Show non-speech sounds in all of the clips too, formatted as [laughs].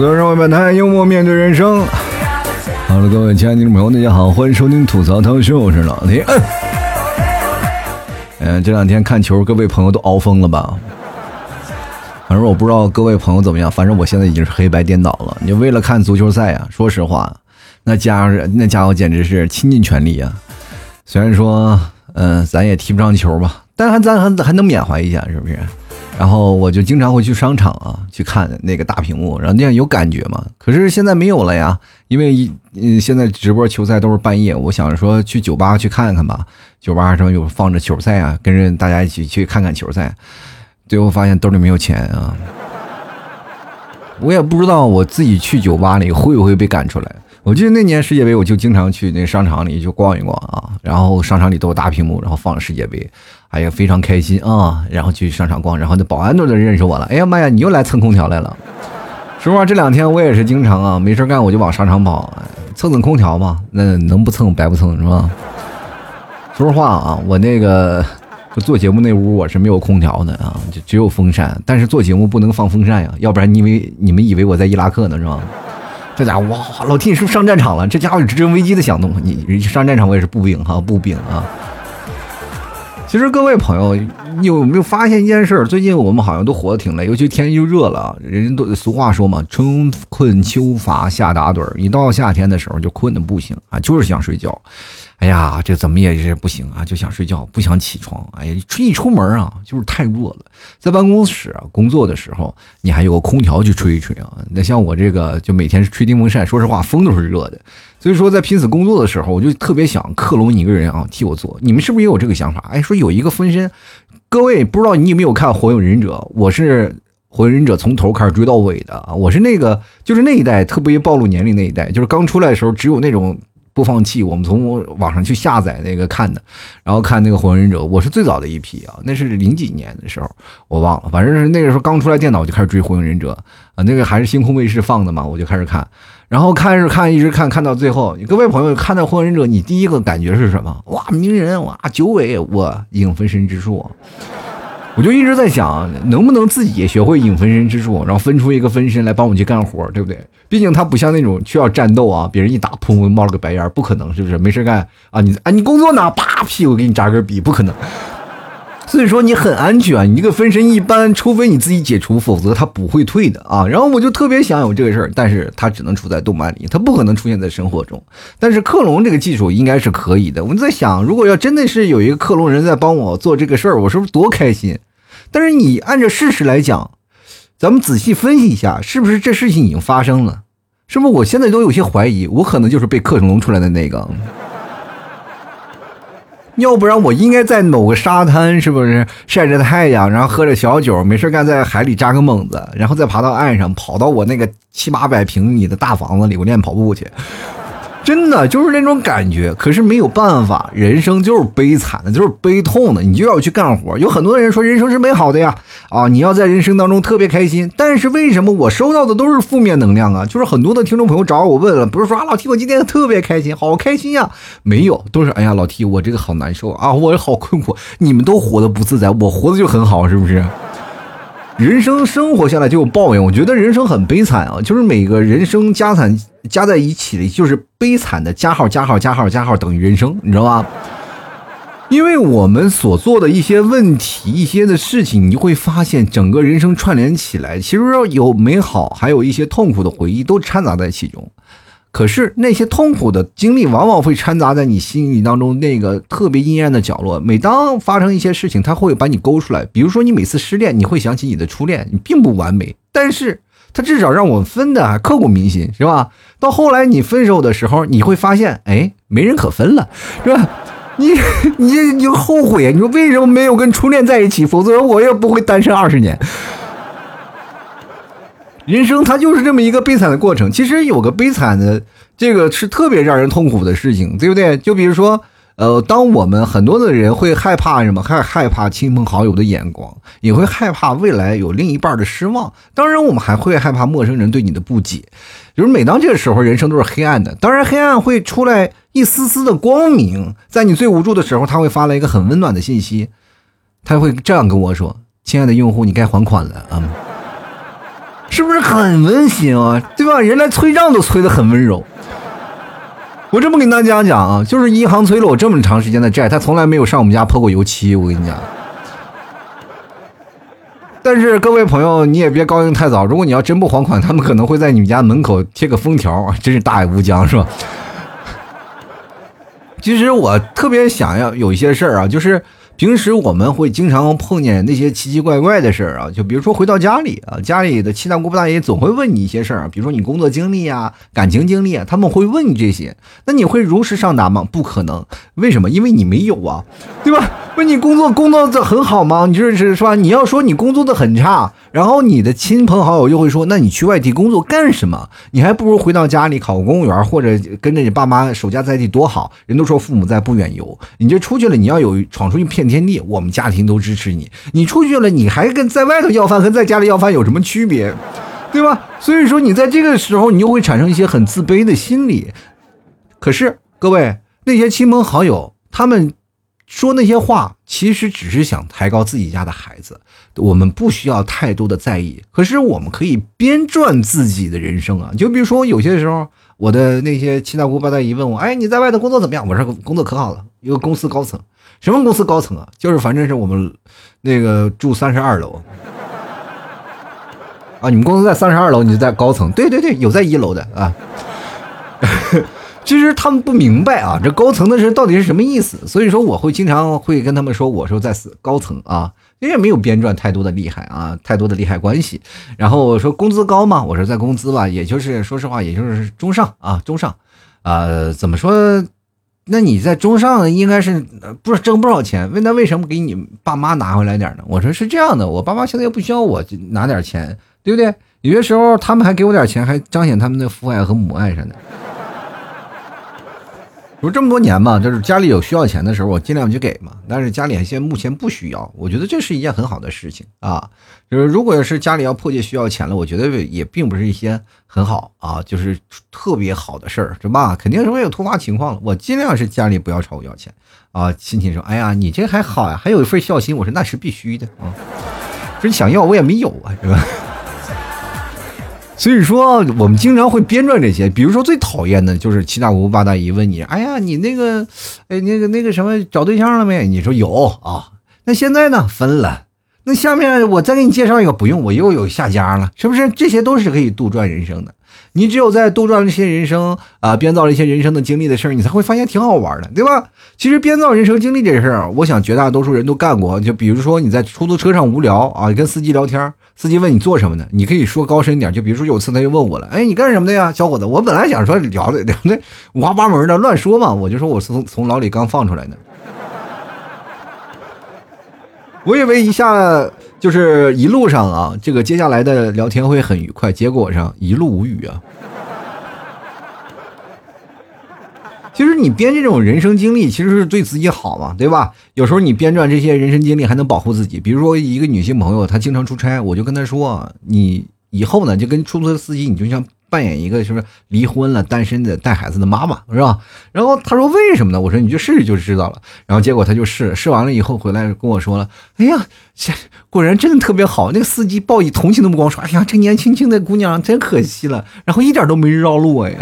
吐槽社会百态，幽默面对人生。好了，各位亲爱的听众朋友，大家好，欢迎收听吐槽腾讯，我是老铁。嗯，[laughs] 这两天看球，各位朋友都熬疯了吧？反正我不知道各位朋友怎么样，反正我现在已经是黑白颠倒了。你为了看足球赛啊，说实话，那家伙那家伙简直是倾尽全力啊！虽然说，嗯，咱也踢不上球吧，但还咱还还能缅怀一下，是不是？然后我就经常会去商场啊，去看那个大屏幕，然后那样有感觉嘛。可是现在没有了呀，因为嗯，现在直播球赛都是半夜。我想着说去酒吧去看看吧，酒吧什么有放着球赛啊，跟着大家一起去看看球赛。最后发现兜里没有钱啊，我也不知道我自己去酒吧里会不会被赶出来。我记得那年世界杯，我就经常去那商场里就逛一逛啊，然后商场里都有大屏幕，然后放着世界杯。哎呀，非常开心啊！然后去商场逛，然后那保安都能认识我了。哎呀妈呀，你又来蹭空调来了！说实话，这两天我也是经常啊，没事干我就往商场跑，蹭蹭空调嘛。那能不蹭白不蹭是吧？说实话啊，我那个做节目那屋我是没有空调的啊，就只有风扇。但是做节目不能放风扇呀，要不然你以为你们以为我在伊拉克呢是吧？这家伙哇，老弟你是不是上战场了？这家伙有直升飞机的响动。你上战场我也是步兵哈，步兵啊。其实各位朋友，你有没有发现一件事？最近我们好像都活得挺累，尤其天气又热了。人都俗话说嘛，“春困秋乏夏打盹儿”。一到夏天的时候就困得不行啊，就是想睡觉。哎呀，这怎么也是不行啊，就想睡觉，不想起床。哎呀，一出门啊，就是太热了。在办公室啊工作的时候，你还有个空调去吹一吹啊。那像我这个，就每天吹电风扇，说实话，风都是热的。所以说，在拼死工作的时候，我就特别想克隆一个人啊，替我做。你们是不是也有这个想法？哎，说有一个分身，各位不知道你有没有看《火影忍者》？我是《火影忍者》从头开始追到尾的啊，我是那个就是那一代特别暴露年龄那一代，就是刚出来的时候只有那种。播放器，我们从网上去下载那个看的，然后看那个火影忍者，我是最早的一批啊，那是零几年的时候，我忘了，反正是那个时候刚出来电脑就开始追火影忍者啊，那个还是星空卫视放的嘛，我就开始看，然后看是看，一直看，看到最后，各位朋友看到火影忍者，你第一个感觉是什么？哇，鸣人，哇，九尾，我影分身之术。我就一直在想，能不能自己也学会影分身之术，然后分出一个分身来帮我去干活，对不对？毕竟他不像那种需要战斗啊，别人一打，砰，冒了个白烟，不可能，是不是？没事干啊，你啊，你工作呢？啪，屁股给你扎根笔，不可能。所以说你很安全，你这个分身一般，除非你自己解除，否则他不会退的啊。然后我就特别想有这个事儿，但是他只能处在动漫里，他不可能出现在生活中。但是克隆这个技术应该是可以的。我们在想，如果要真的是有一个克隆人在帮我做这个事儿，我是不是多开心？但是你按照事实来讲，咱们仔细分析一下，是不是这事情已经发生了？是不是我现在都有些怀疑，我可能就是被克隆出来的那个？要不然我应该在某个沙滩，是不是晒着太阳，然后喝着小酒，没事干，在海里扎个猛子，然后再爬到岸上，跑到我那个七八百平米的大房子里，我练跑步去。真的就是那种感觉，可是没有办法，人生就是悲惨的，就是悲痛的，你就要去干活。有很多人说人生是美好的呀，啊，你要在人生当中特别开心。但是为什么我收到的都是负面能量啊？就是很多的听众朋友找我问了，不是说啊老 T 我今天特别开心，好开心呀，没有，都是哎呀老 T 我这个好难受啊，我好困苦。你们都活得不自在，我活的就很好，是不是？人生生活下来就有抱怨，我觉得人生很悲惨啊，就是每个人生加惨加在一起的，就是悲惨的加号加号加号加号等于人生，你知道吧？因为我们所做的一些问题、一些的事情，你会发现整个人生串联起来，其实有美好，还有一些痛苦的回忆都掺杂在其中。可是那些痛苦的经历往往会掺杂在你心里当中那个特别阴暗的角落。每当发生一些事情，它会把你勾出来。比如说，你每次失恋，你会想起你的初恋，你并不完美，[laughs] 但是它至少让我分的还刻骨铭心，是吧？到后来你分手的时候，你会发现，哎，没人可分了，是吧？[laughs] 你你你后悔，你说为什么没有跟初恋在一起？否则我也不会单身二十年。人生它就是这么一个悲惨的过程。其实有个悲惨的，这个是特别让人痛苦的事情，对不对？就比如说，呃，当我们很多的人会害怕什么？害害怕亲朋好友的眼光，也会害怕未来有另一半的失望。当然，我们还会害怕陌生人对你的不解。就是每当这个时候，人生都是黑暗的。当然，黑暗会出来一丝丝的光明。在你最无助的时候，他会发来一个很温暖的信息，他会这样跟我说：“亲爱的用户，你该还款了啊。”是不是很温馨啊？对吧？人来催账都催得很温柔。我这么跟大家讲啊，就是银行催了我这么长时间的债，他从来没有上我们家泼过油漆。我跟你讲。但是各位朋友，你也别高兴太早。如果你要真不还款，他们可能会在你们家门口贴个封条，真是大爱无疆，是吧？其实我特别想要有一些事儿啊，就是。平时我们会经常碰见那些奇奇怪怪的事儿啊，就比如说回到家里啊，家里的七大姑八大姨总会问你一些事儿啊，比如说你工作经历啊、感情经历啊，他们会问你这些，那你会如实上答吗？不可能，为什么？因为你没有啊，对吧？问你工作工作的很好吗？你就是是吧？你要说你工作的很差，然后你的亲朋好友就会说，那你去外地工作干什么？你还不如回到家里考个公务员，或者跟着你爸妈守家在地多好。人都说父母在，不远游。你这出去了，你要有闯出去骗天地，我们家庭都支持你。你出去了，你还跟在外头要饭和在家里要饭有什么区别？对吧？所以说你在这个时候，你就会产生一些很自卑的心理。可是各位那些亲朋好友，他们。说那些话，其实只是想抬高自己家的孩子，我们不需要太多的在意。可是我们可以编撰自己的人生啊！就比如说有些时候，我的那些七大姑八大姨问我：“哎，你在外头工作怎么样？”我说：“工作可好了，一个公司高层。什么公司高层啊？就是反正是我们那个住三十二楼啊。你们公司在三十二楼，你就在高层？对对对，有在一楼的啊。[laughs] ”其实他们不明白啊，这高层的人到底是什么意思？所以说我会经常会跟他们说，我说在高层啊，因为没有编撰太多的厉害啊，太多的利害关系。然后我说工资高嘛，我说在工资吧，也就是说实话，也就是中上啊，中上。呃，怎么说？那你在中上应该是不是挣不少钱？问他为什么给你爸妈拿回来点呢？我说是这样的，我爸妈现在又不需要我拿点钱，对不对？有些时候他们还给我点钱，还彰显他们的父爱和母爱啥的。说这么多年嘛，就是家里有需要钱的时候，我尽量去给嘛。但是家里现在目前不需要，我觉得这是一件很好的事情啊。就是如果是家里要迫切需要钱了，我觉得也并不是一些很好啊，就是特别好的事儿，是吧？肯定是会有突发情况了。我尽量是家里不要朝我要钱啊。亲戚说：“哎呀，你这还好呀，还有一份孝心。”我说：“那是必须的啊，说你想要我也没有啊，是吧？” [laughs] 所以说，我们经常会编撰这些，比如说最讨厌的就是七大姑八大姨问你：“哎呀，你那个，哎，那个那个什么，找对象了没？”你说有啊，那现在呢？分了。那下面我再给你介绍一个，不用，我又有下家了，是不是？这些都是可以杜撰人生的。你只有在杜撰一些人生啊，编造了一些人生的经历的事儿，你才会发现挺好玩的，对吧？其实编造人生经历这事儿，我想绝大多数人都干过。就比如说你在出租车上无聊啊，跟司机聊天。司机问你做什么的，你可以说高深点，就比如说有次他就问我了，哎，你干什么的呀，小伙子？我本来想说聊的聊的五花八门的乱说嘛，我就说我是从从牢里刚放出来的。我以为一下就是一路上啊，这个接下来的聊天会很愉快，结果上一路无语啊。其实你编这种人生经历，其实是对自己好嘛，对吧？有时候你编撰这些人生经历，还能保护自己。比如说一个女性朋友，她经常出差，我就跟她说：“你以后呢，就跟出租车司机，你就像扮演一个是不是离婚了、单身的、带孩子的妈妈，是吧？”然后她说：“为什么呢？”我说：“你就试试就知道了。”然后结果她就试试完了以后回来跟我说了：“哎呀，果然真的特别好。”那个司机报以同情的目光说：“哎呀，这年轻轻的姑娘真可惜了。”然后一点都没绕路哎。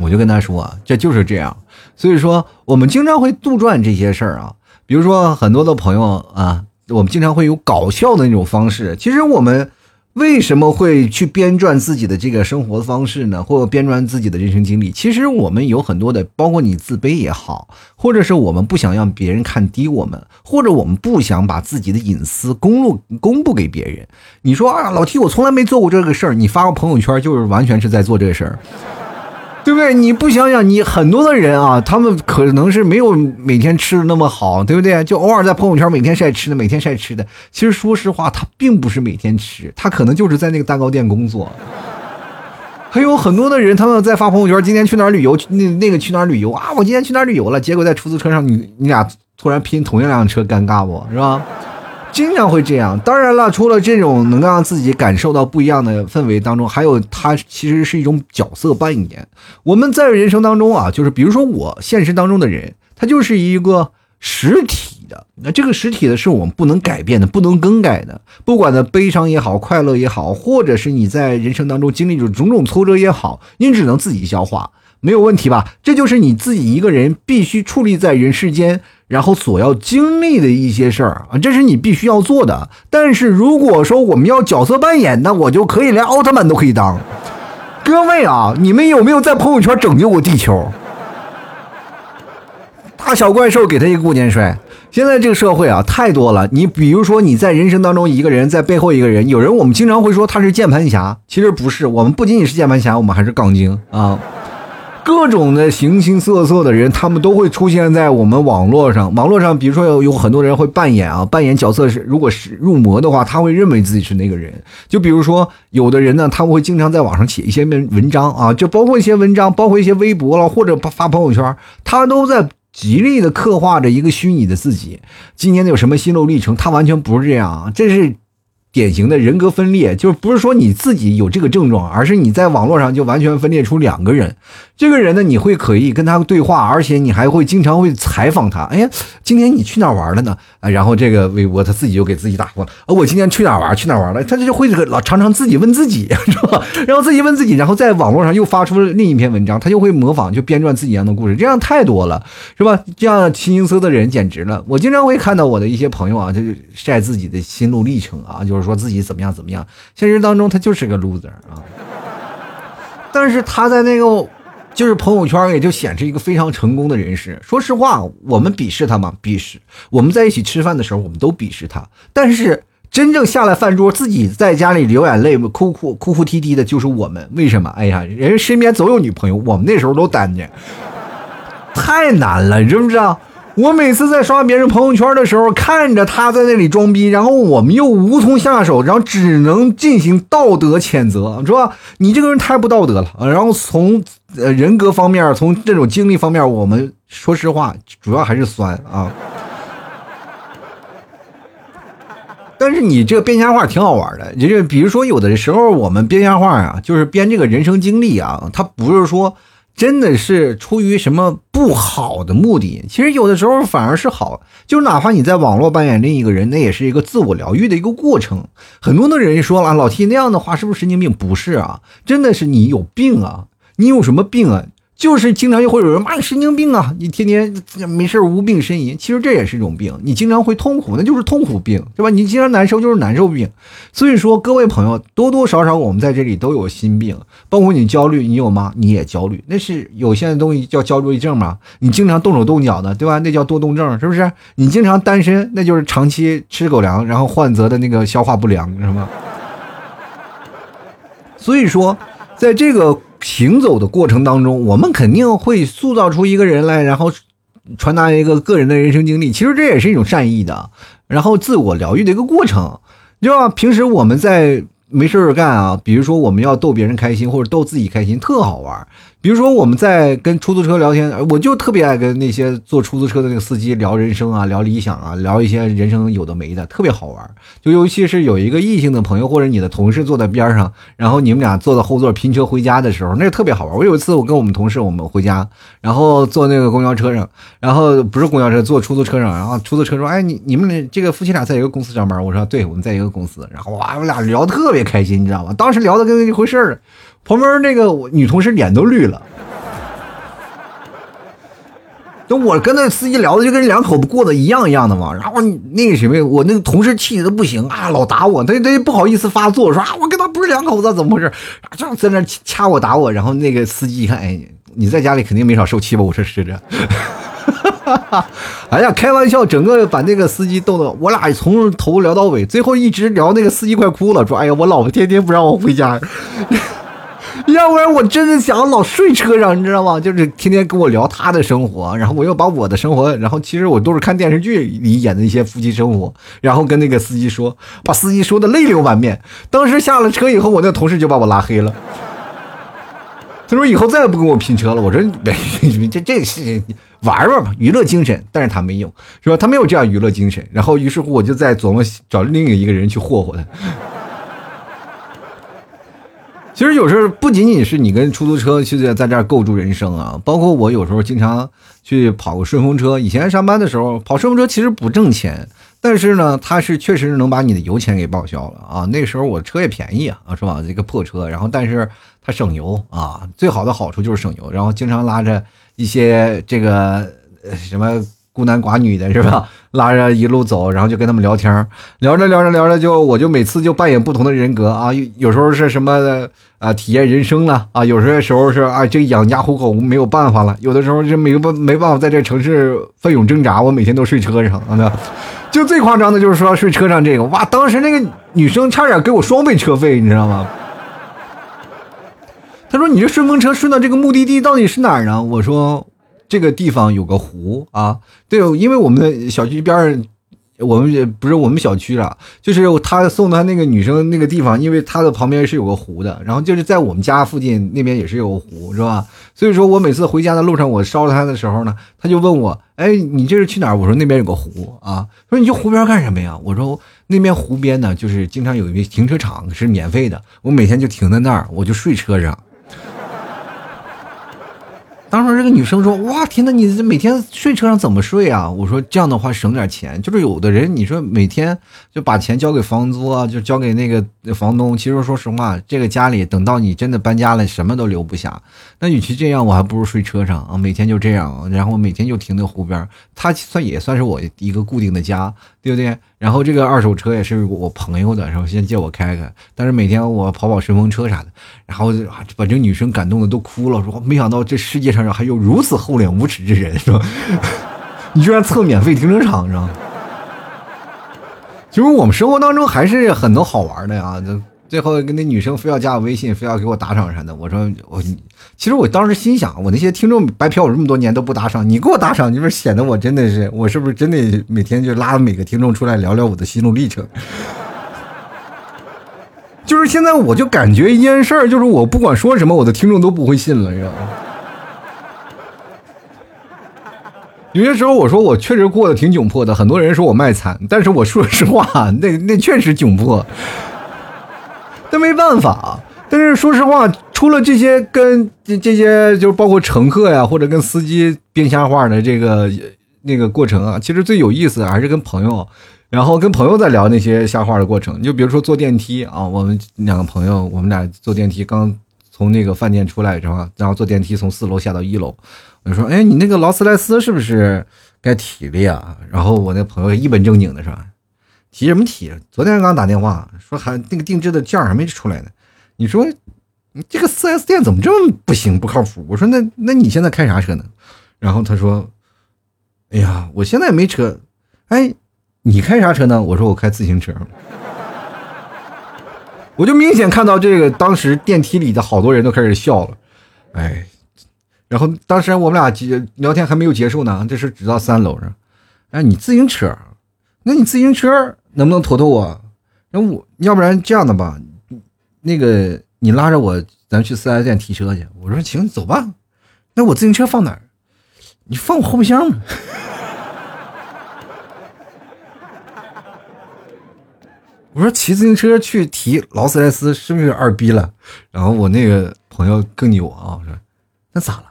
我就跟他说，这就是这样，所以说我们经常会杜撰这些事儿啊，比如说很多的朋友啊，我们经常会有搞笑的那种方式。其实我们为什么会去编撰自己的这个生活方式呢？或编撰自己的人生经历？其实我们有很多的，包括你自卑也好，或者是我们不想让别人看低我们，或者我们不想把自己的隐私公路公布给别人。你说啊，老提我从来没做过这个事儿，你发个朋友圈就是完全是在做这个事儿。对不对？你不想想，你很多的人啊，他们可能是没有每天吃的那么好，对不对？就偶尔在朋友圈每天晒吃的，每天晒吃的。其实说实话，他并不是每天吃，他可能就是在那个蛋糕店工作。还有很多的人，他们在发朋友圈，今天去哪儿旅游？那那个去哪儿旅游啊？我今天去哪儿旅游了？结果在出租车上，你你俩突然拼同一辆车，尴尬不是吧？经常会这样，当然了，除了这种能让自己感受到不一样的氛围当中，还有它其实是一种角色扮演。我们在人生当中啊，就是比如说我现实当中的人，他就是一个实体的。那这个实体的是我们不能改变的，不能更改的。不管呢悲伤也好，快乐也好，或者是你在人生当中经历着种种挫折也好，你只能自己消化，没有问题吧？这就是你自己一个人必须矗立在人世间，然后所要经历的一些事儿啊，这是你必须要做的。但是如果说我们要角色扮演，那我就可以连奥特曼都可以当。各位啊，你们有没有在朋友圈拯救过地球？大小怪兽给他一个过肩摔。现在这个社会啊，太多了。你比如说你在人生当中一个人在背后一个人，有人我们经常会说他是键盘侠，其实不是。我们不仅仅是键盘侠，我们还是杠精啊。各种的形形色色的人，他们都会出现在我们网络上。网络上，比如说有有很多人会扮演啊，扮演角色是，如果是入魔的话，他会认为自己是那个人。就比如说有的人呢，他们会经常在网上写一些文文章啊，就包括一些文章，包括一些微博了，或者发朋友圈，他都在极力的刻画着一个虚拟的自己。今年有什么心路历程？他完全不是这样，这是。典型的人格分裂，就是不是说你自己有这个症状，而是你在网络上就完全分裂出两个人。这个人呢，你会可以跟他对话，而且你还会经常会采访他。哎呀，今天你去哪玩了呢？啊，然后这个微博他自己就给自己打过，啊，我今天去哪玩？去哪玩了？他就会老常常自己问自己，[laughs] 是吧？然后自己问自己，然后在网络上又发出了另一篇文章，他就会模仿，就编撰自己一样的故事，这样太多了，是吧？这样形形色的人简直了。我经常会看到我的一些朋友啊，就晒自己的心路历程啊，就说自己怎么样怎么样。现实当中他就是个 loser 啊，但是他在那个。就是朋友圈也就显示一个非常成功的人士。说实话，我们鄙视他吗？鄙视。我们在一起吃饭的时候，我们都鄙视他。但是真正下来饭桌，自己在家里流眼泪、哭哭哭哭啼啼的，就是我们。为什么？哎呀，人身边总有女朋友，我们那时候都单着，太难了，你知不知道？我每次在刷别人朋友圈的时候，看着他在那里装逼，然后我们又无从下手，然后只能进行道德谴责，是吧？你这个人太不道德了。然后从呃人格方面，从这种经历方面，我们说实话，主要还是酸啊。但是你这个编瞎话挺好玩的，就是比如说有的时候我们编瞎话啊，就是编这个人生经历啊，他不是说。真的是出于什么不好的目的？其实有的时候反而是好，就哪怕你在网络扮演另一个人，那也是一个自我疗愈的一个过程。很多的人说了，老 T 那样的话是不是神经病？不是啊，真的是你有病啊！你有什么病啊？就是经常就会有人骂你神经病啊！你天天没事无病呻吟，其实这也是一种病。你经常会痛苦，那就是痛苦病，对吧？你经常难受就是难受病。所以说，各位朋友，多多少少我们在这里都有心病，包括你焦虑，你有吗？你也焦虑，那是有些东西叫焦虑症嘛？你经常动手动脚的，对吧？那叫多动症，是不是？你经常单身，那就是长期吃狗粮，然后患得的那个消化不良，是吗？所以说，在这个。行走的过程当中，我们肯定会塑造出一个人来，然后传达一个个人的人生经历。其实这也是一种善意的，然后自我疗愈的一个过程，对吧？平时我们在没事干啊，比如说我们要逗别人开心或者逗自己开心，特好玩。比如说我们在跟出租车聊天，我就特别爱跟那些坐出租车的那个司机聊人生啊，聊理想啊，聊一些人生有的没的，特别好玩。就尤其是有一个异性的朋友或者你的同事坐在边上，然后你们俩坐在后座拼车回家的时候，那个特别好玩。我有一次我跟我们同事我们回家，然后坐那个公交车上，然后不是公交车，坐出租车上，然后出租车说：“哎，你你们这个夫妻俩在一个公司上班？”我说：“对，我们在一个公司。”然后哇，我俩聊特别开心，你知道吗？当时聊的跟一回事儿。旁边那个女同事脸都绿了，就我跟那司机聊的就跟两口子过的一样一样的嘛。然后那个什么，我那个同事气的不行啊，老打我，他他不好意思发作，说啊，我跟他不是两口子，怎么回事？就在那掐我打我。然后那个司机一看，哎，你在家里肯定没少受气吧？我说是的。[laughs] 哎呀，开玩笑，整个把那个司机逗得，我俩从头聊到尾，最后一直聊那个司机快哭了，说，哎呀，我老婆天天不让我回家。[laughs] 要不然我真的想老睡车上，你知道吗？就是天天跟我聊他的生活，然后我又把我的生活，然后其实我都是看电视剧里演的一些夫妻生活，然后跟那个司机说，把司机说的泪流满面。当时下了车以后，我那同事就把我拉黑了。他说以后再也不跟我拼车了。我说这这是玩玩嘛，娱乐精神。但是他没有，是吧？他没有这样娱乐精神。然后于是乎我就在琢磨找另一个人去霍霍他。其实有时候不仅仅是你跟出租车去在在这儿构筑人生啊，包括我有时候经常去跑个顺风车。以前上班的时候跑顺风车其实不挣钱，但是呢，它是确实能把你的油钱给报销了啊。那时候我车也便宜啊，是吧？这个破车，然后但是它省油啊，最好的好处就是省油。然后经常拉着一些这个什么。孤男寡女的是吧？拉着一路走，然后就跟他们聊天聊着聊着聊着，就我就每次就扮演不同的人格啊，有时候是什么啊体验人生了啊，有些时候是啊这养家糊口没有办法了，有的时候就没办没办法在这城市奋勇挣扎，我每天都睡车上啊，就最夸张的就是说睡车上这个，哇，当时那个女生差点给我双倍车费，你知道吗？他说你这顺风车顺到这个目的地到底是哪儿呢？我说。这个地方有个湖啊，对，因为我们的小区边上，我们也不是我们小区了，就是他送他那个女生那个地方，因为他的旁边是有个湖的，然后就是在我们家附近那边也是有个湖，是吧？所以说我每次回家的路上，我捎他的时候呢，他就问我，哎，你这是去哪儿？我说那边有个湖啊，说你去湖边干什么呀？我说那边湖边呢，就是经常有一个停车场是免费的，我每天就停在那儿，我就睡车上。当时这个女生说：“哇，天呐，你这每天睡车上怎么睡啊？”我说：“这样的话省点钱。就是有的人，你说每天就把钱交给房租啊，就交给那个房东。其实说实话，这个家里等到你真的搬家了，什么都留不下。那与其这样，我还不如睡车上啊，每天就这样，然后每天就停在湖边。它算也算是我一个固定的家，对不对？然后这个二手车也是我朋友的，然后先借我开开。但是每天我跑跑顺风车啥的，然后把这女生感动的都哭了，说没想到这世界上还有如此厚脸无耻之人，是吧？[laughs] 你居然蹭免费停车场，是吧？其实我们生活当中还是很多好玩的呀。最后跟那女生非要加我微信，非要给我打赏啥的。我说我，其实我当时心想，我那些听众白嫖我这么多年都不打赏，你给我打赏，就是显得我真的是，我是不是真的每天就拉每个听众出来聊聊我的心路历程？[laughs] 就是现在我就感觉一件事儿，就是我不管说什么，我的听众都不会信了，你知道吗？有些时候我说我确实过得挺窘迫的，很多人说我卖惨，但是我说实话，[laughs] 那那确实窘迫。但没办法，但是说实话，除了这些跟这这些，就是包括乘客呀，或者跟司机编瞎话的这个那个过程啊，其实最有意思的还是跟朋友，然后跟朋友在聊那些瞎话的过程。就比如说坐电梯啊，我们两个朋友，我们俩坐电梯刚从那个饭店出来是吧？然后坐电梯从四楼下到一楼，我说，哎，你那个劳斯莱斯是不是该提了呀？然后我那朋友一本正经的是吧？提什么提？昨天刚打电话说还那个定制的件还没出来呢。你说你这个 4S 店怎么这么不行不靠谱？我说那那你现在开啥车呢？然后他说：“哎呀，我现在没车。”哎，你开啥车呢？我说我开自行车。[laughs] 我就明显看到这个当时电梯里的好多人都开始笑了。哎，然后当时我们俩聊天还没有结束呢，这是只到三楼上。哎，你自行车？那你自行车能不能驮驮我？那我要不然这样的吧，那个你拉着我，咱去四 S 店提车去。我说行，走吧。那我自行车放哪儿？你放我后备箱。[laughs] 我说骑自行车去提劳斯莱斯是不是二逼了？然后我那个朋友更牛啊，我说那咋了？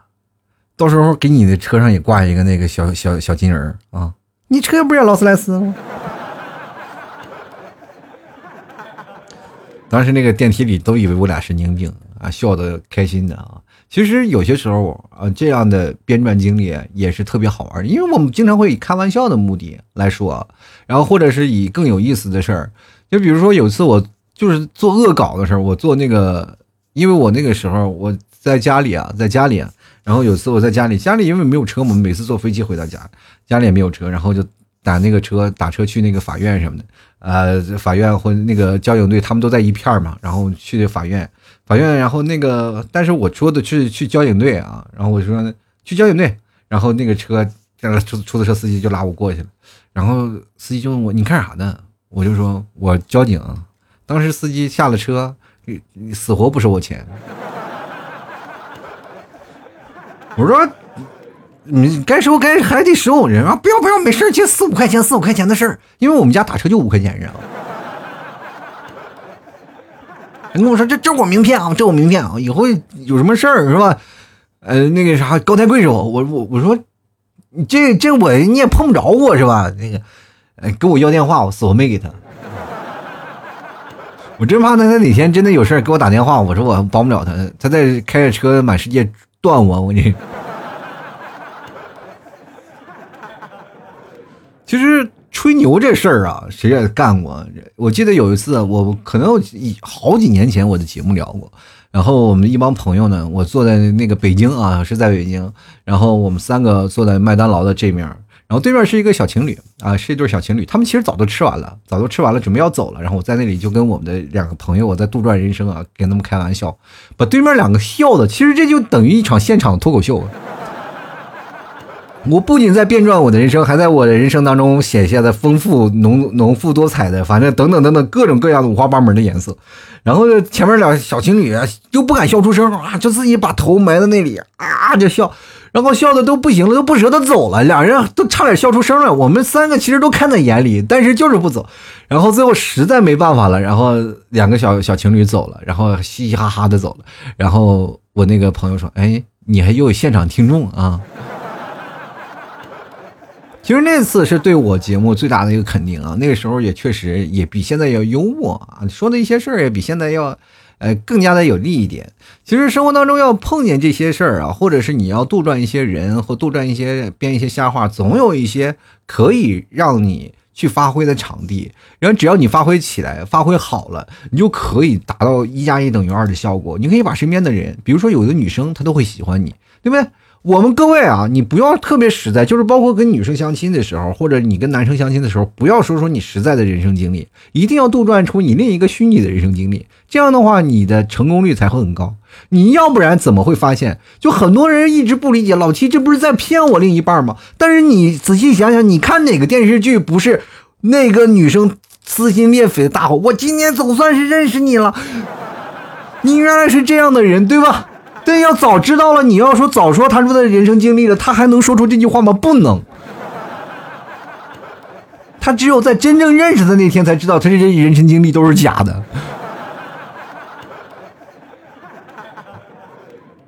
到时候给你的车上也挂一个那个小小小金人儿啊。你车不是劳斯莱斯吗？[laughs] 当时那个电梯里都以为我俩神经病啊，笑的开心的啊。其实有些时候啊，这样的编撰经历也是特别好玩，因为我们经常会以开玩笑的目的来说，然后或者是以更有意思的事儿。就比如说有次我就是做恶搞的时候，我做那个，因为我那个时候我在家里啊，在家里。然后有次我在家里，家里因为没有车，我们每次坐飞机回到家，家里也没有车，然后就打那个车，打车去那个法院什么的，呃，法院或那个交警队他们都在一片嘛，然后去法院，法院，然后那个，但是我说的是去交警队啊，然后我说去交警队，然后那个车，出出租车司机就拉我过去了，然后司机就问我你干啥呢？我就说我交警，当时司机下了车，你死活不收我钱。我说，你该收该还得收，人啊，不要不要，没事就四五块钱，四五块钱的事儿，因为我们家打车就五块钱，人。你跟我说这这我名片啊，这我名片啊，以后有什么事儿是吧？呃，那个啥高抬贵手，我我我说，这这我你也碰不着我是吧？那个，哎，给我要电话，我死活没给他。我真怕他他哪天真的有事给我打电话，我说我帮不了他，他在开着车满世界算我，我你。其实吹牛这事儿啊，谁也干过。我记得有一次，我可能好几年前我的节目聊过。然后我们一帮朋友呢，我坐在那个北京啊，是在北京。然后我们三个坐在麦当劳的这面，然后对面是一个小情侣啊，是一对小情侣。他们其实早都吃完了，早都吃完了，准备要走了。然后我在那里就跟我们的两个朋友，我在杜撰人生啊，跟他们开玩笑，把对面两个笑的，其实这就等于一场现场脱口秀。我不仅在编撰我的人生，还在我的人生当中显现的丰富、浓浓富多彩的，反正等等等等各种各样的五花八门的颜色。然后前面俩小情侣啊，又不敢笑出声啊，就自己把头埋在那里啊，就笑，然后笑的都不行了，都不舍得走了。两人都差点笑出声了。我们三个其实都看在眼里，但是就是不走。然后最后实在没办法了，然后两个小小情侣走了，然后嘻嘻哈哈的走了。然后我那个朋友说：“哎，你还又有现场听众啊？”其实那次是对我节目最大的一个肯定啊！那个时候也确实也比现在要幽默啊，说的一些事儿也比现在要，呃，更加的有利一点。其实生活当中要碰见这些事儿啊，或者是你要杜撰一些人或杜撰一些编一些瞎话，总有一些可以让你去发挥的场地。然后只要你发挥起来，发挥好了，你就可以达到一加一等于二的效果。你可以把身边的人，比如说有的女生她都会喜欢你，对不对？我们各位啊，你不要特别实在，就是包括跟女生相亲的时候，或者你跟男生相亲的时候，不要说说你实在的人生经历，一定要杜撰出你另一个虚拟的人生经历，这样的话你的成功率才会很高。你要不然怎么会发现？就很多人一直不理解老七，这不是在骗我另一半吗？但是你仔细想想，你看哪个电视剧不是那个女生撕心裂肺的大吼：“我今天总算是认识你了，你原来是这样的人，对吧？”对，要早知道了，你要说早说他说的人生经历了，他还能说出这句话吗？不能。他只有在真正认识的那天才知道，他这些人生经历都是假的。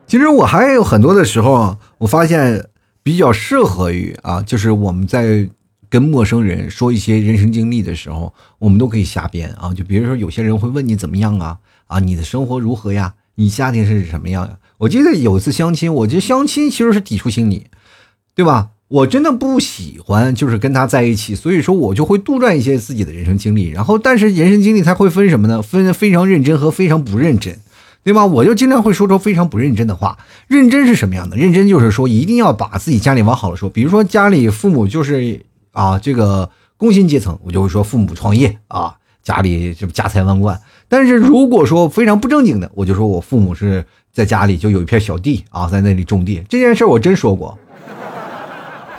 其实我还有很多的时候，我发现比较适合于啊，就是我们在跟陌生人说一些人生经历的时候，我们都可以瞎编啊。就比如说，有些人会问你怎么样啊？啊，你的生活如何呀？你家庭是什么样呀？我记得有一次相亲，我觉得相亲其实是抵触心理，对吧？我真的不喜欢就是跟他在一起，所以说我就会杜撰一些自己的人生经历。然后，但是人生经历它会分什么呢？分非常认真和非常不认真，对吧？我就经常会说出非常不认真的话。认真是什么样的？认真就是说一定要把自己家里往好了说。比如说家里父母就是啊这个工薪阶层，我就会说父母创业啊，家里就家财万贯。但是如果说非常不正经的，我就说我父母是在家里就有一片小地啊，在那里种地。这件事我真说过，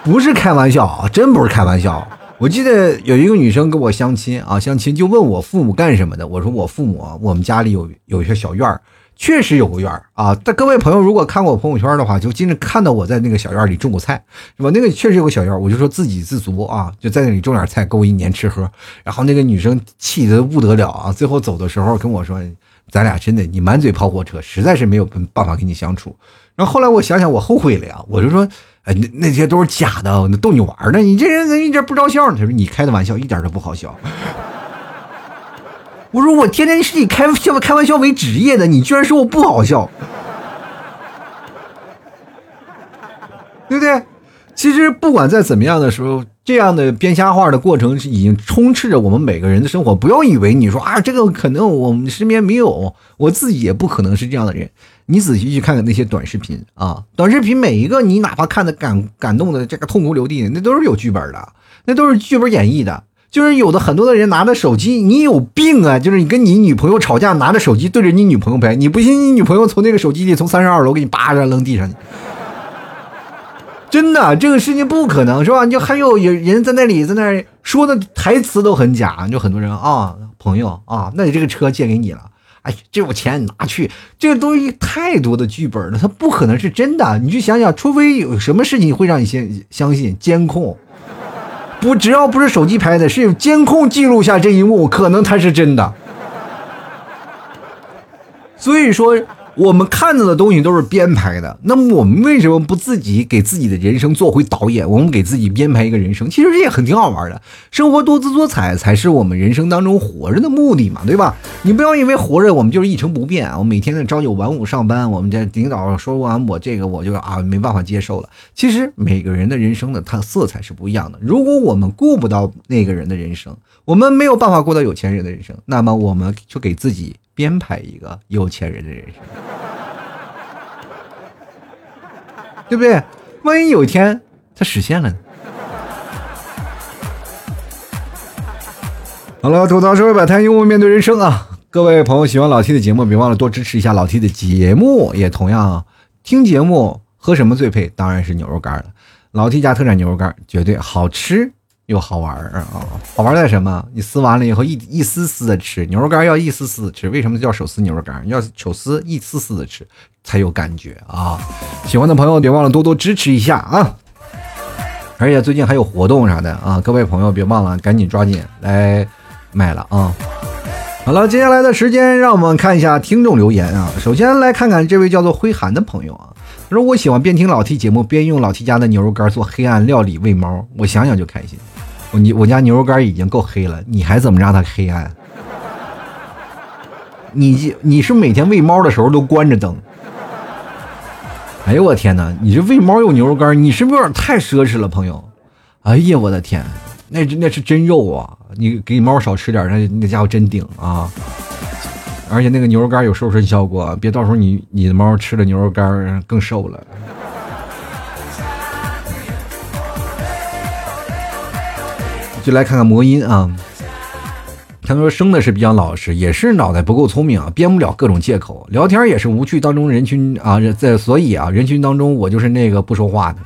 不是开玩笑啊，真不是开玩笑。我记得有一个女生跟我相亲啊，相亲就问我父母干什么的，我说我父母，我们家里有有一片小院儿。确实有个院儿啊，但各位朋友如果看过我朋友圈的话，就经常看到我在那个小院里种过菜，是吧？那个确实有个小院，我就说自给自足啊，就在那里种点菜，够一年吃喝。然后那个女生气得不得了啊，最后走的时候跟我说：“咱俩真的，你满嘴跑火车，实在是没有办法跟你相处。”然后后来我想想，我后悔了呀，我就说：“哎，那那些都是假的，逗你玩呢，你这人一点不着笑。”他说：“你开的玩笑一点都不好笑。”我说我天天是以开笑开玩笑为职业的，你居然说我不好笑，对不对？其实不管在怎么样的时候，这样的编瞎话的过程是已经充斥着我们每个人的生活。不要以为你说啊，这个可能我们身边没有，我自己也不可能是这样的人。你仔细去看看那些短视频啊，短视频每一个你哪怕看的感感动的这个痛哭流涕，那都是有剧本的，那都是剧本演绎的。就是有的很多的人拿着手机，你有病啊！就是你跟你女朋友吵架，拿着手机对着你女朋友拍，你不信你女朋友从那个手机里从三十二楼给你扒着扔地上去，真的这个事情不可能是吧？就还有有人在那里在那说的台词都很假，就很多人啊，朋友啊，那你这个车借给你了，哎，这有钱你拿去，这个东西太多的剧本了，它不可能是真的。你去想想，除非有什么事情会让你先相信监控。不，只要不是手机拍的，是监控记录下这一幕，可能它是真的。所以说。我们看到的东西都是编排的，那么我们为什么不自己给自己的人生做回导演？我们给自己编排一个人生，其实这也很挺好玩的。生活多姿多彩才是我们人生当中活着的目的嘛，对吧？你不要因为活着我们就是一成不变啊！我每天的朝九晚五上班，我们这领导说完我这个我就啊没办法接受了。其实每个人的人生的它色彩是不一样的。如果我们过不到那个人的人生，我们没有办法过到有钱人的人生，那么我们就给自己。编排一个有钱人的人生，对不对？万一有一天他实现了呢？好了，吐槽社会百态，幽默面对人生啊！各位朋友，喜欢老 T 的节目，别忘了多支持一下老 T 的节目。也同样听节目，喝什么最配？当然是牛肉干了。老 T 家特产牛肉干，绝对好吃。又好玩儿啊！好玩在什么？你撕完了以后一一丝丝的吃牛肉干，要一丝丝的吃。为什么叫手撕牛肉干？要手撕一丝丝的吃才有感觉啊！喜欢的朋友别忘了多多支持一下啊！而且最近还有活动啥的啊，各位朋友别忘了赶紧抓紧来买了啊！好了，接下来的时间让我们看一下听众留言啊。首先来看看这位叫做灰寒的朋友啊，他说我喜欢边听老 T 节目边用老 T 家的牛肉干做黑暗料理喂猫，我想想就开心。我你我家牛肉干已经够黑了，你还怎么让它黑暗？你你是每天喂猫的时候都关着灯？哎呦我天哪！你这喂猫用牛肉干，你是不是有点太奢侈了，朋友？哎呀我的天，那那是真肉啊！你给猫少吃点，那那家伙真顶啊！而且那个牛肉干有瘦身效果，别到时候你你的猫吃了牛肉干更瘦了。就来看看魔音啊，他们说生的是比较老实，也是脑袋不够聪明啊，编不了各种借口，聊天也是无趣当中人群啊，在所以啊，人群当中我就是那个不说话的。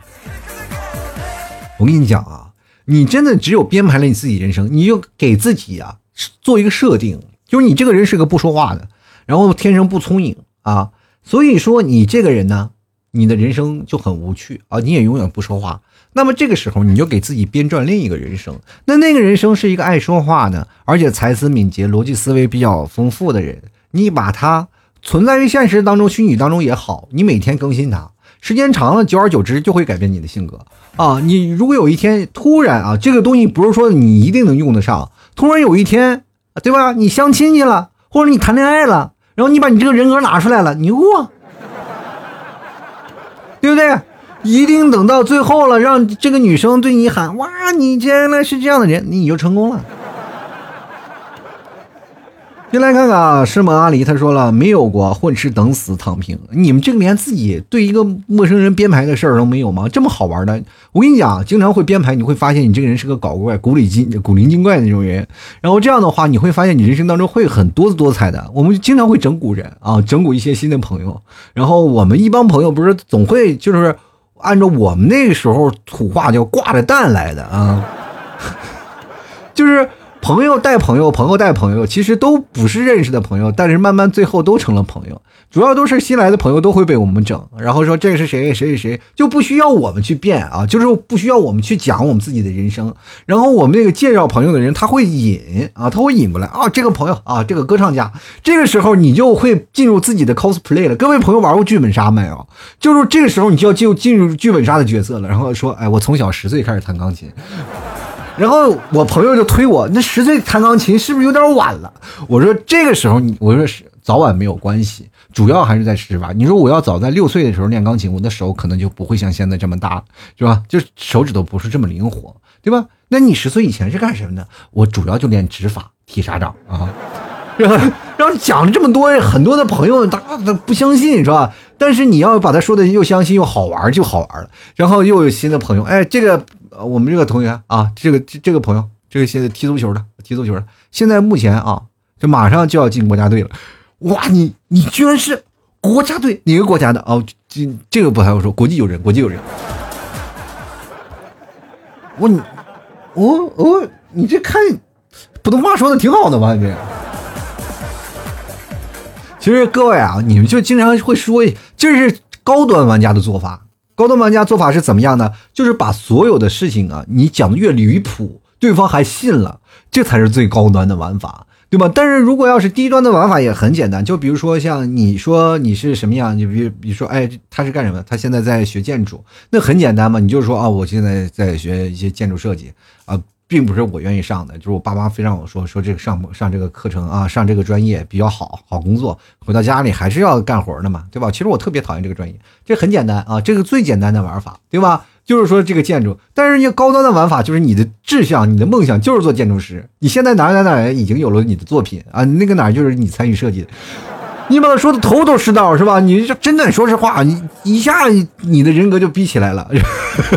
我跟你讲啊，你真的只有编排了你自己人生，你就给自己啊做一个设定，就是你这个人是个不说话的，然后天生不聪颖啊，所以说你这个人呢，你的人生就很无趣啊，你也永远不说话。那么这个时候，你就给自己编撰另一个人生。那那个人生是一个爱说话的，而且才思敏捷、逻辑思维比较丰富的人。你把他存在于现实当中、虚拟当中也好，你每天更新他，时间长了，久而久之就会改变你的性格啊。你如果有一天突然啊，这个东西不是说你一定能用得上，突然有一天，对吧？你相亲去了，或者你谈恋爱了，然后你把你这个人格拿出来了，牛啊，对不对？一定等到最后了，让这个女生对你喊：“哇，你原来是这样的人，你就成功了。”先来看看啊，师门阿离他说了，没有过混吃等死躺平，你们这个连自己对一个陌生人编排的事儿都没有吗？这么好玩的，我跟你讲，经常会编排，你会发现你这个人是个搞怪、古里精、古灵精怪的那种人。然后这样的话，你会发现你人生当中会很多姿多彩的。我们经常会整蛊人啊，整蛊一些新的朋友。然后我们一帮朋友不是总会就是。按照我们那个时候土话叫挂着蛋来的啊，[laughs] 就是朋友带朋友，朋友带朋友，其实都不是认识的朋友，但是慢慢最后都成了朋友。主要都是新来的朋友都会被我们整，然后说这是谁谁谁谁，就不需要我们去变啊，就是不需要我们去讲我们自己的人生。然后我们那个介绍朋友的人他会引啊，他会引过来啊，这个朋友啊，这个歌唱家，这个时候你就会进入自己的 cosplay 了。各位朋友玩过剧本杀没有？就是这个时候你就要进进入剧本杀的角色了。然后说，哎，我从小十岁开始弹钢琴，然后我朋友就推我，那十岁弹钢琴是不是有点晚了？我说这个时候你，我说是早晚没有关系。主要还是在施法。你说我要早在六岁的时候练钢琴，我的手可能就不会像现在这么大，是吧？就手指头不是这么灵活，对吧？那你十岁以前是干什么的？我主要就练指法、踢沙掌啊。然后讲了这么多，很多的朋友他不相信，是吧？但是你要把他说的又相信又好玩，就好玩了。然后又有新的朋友，哎，这个我们这个同学啊，这个这这个朋友，这个现在踢足球的，踢足球的，现在目前啊，这马上就要进国家队了。哇，你你居然是国家队哪个国家的哦？这这个不太好说，国际友人，国际友人。我你我我你这看普通话说的挺好的吧？这其实各位啊，你们就经常会说，这是高端玩家的做法。高端玩家做法是怎么样呢？就是把所有的事情啊，你讲的越离谱，对方还信了，这才是最高端的玩法。对吧？但是如果要是低端的玩法也很简单，就比如说像你说你是什么样，你比比如说，哎，他是干什么？他现在在学建筑，那很简单嘛，你就说啊，我现在在学一些建筑设计啊。并不是我愿意上的，就是我爸妈非让我说说这个上上这个课程啊，上这个专业比较好好工作。回到家里还是要干活的嘛，对吧？其实我特别讨厌这个专业，这很简单啊，这个最简单的玩法，对吧？就是说这个建筑，但是你高端的玩法就是你的志向、你的梦想就是做建筑师。你现在哪哪哪已经有了你的作品啊，那个哪就是你参与设计的。你把他说的头头是道，是吧？你这真的说实话，你一下你的人格就逼起来了。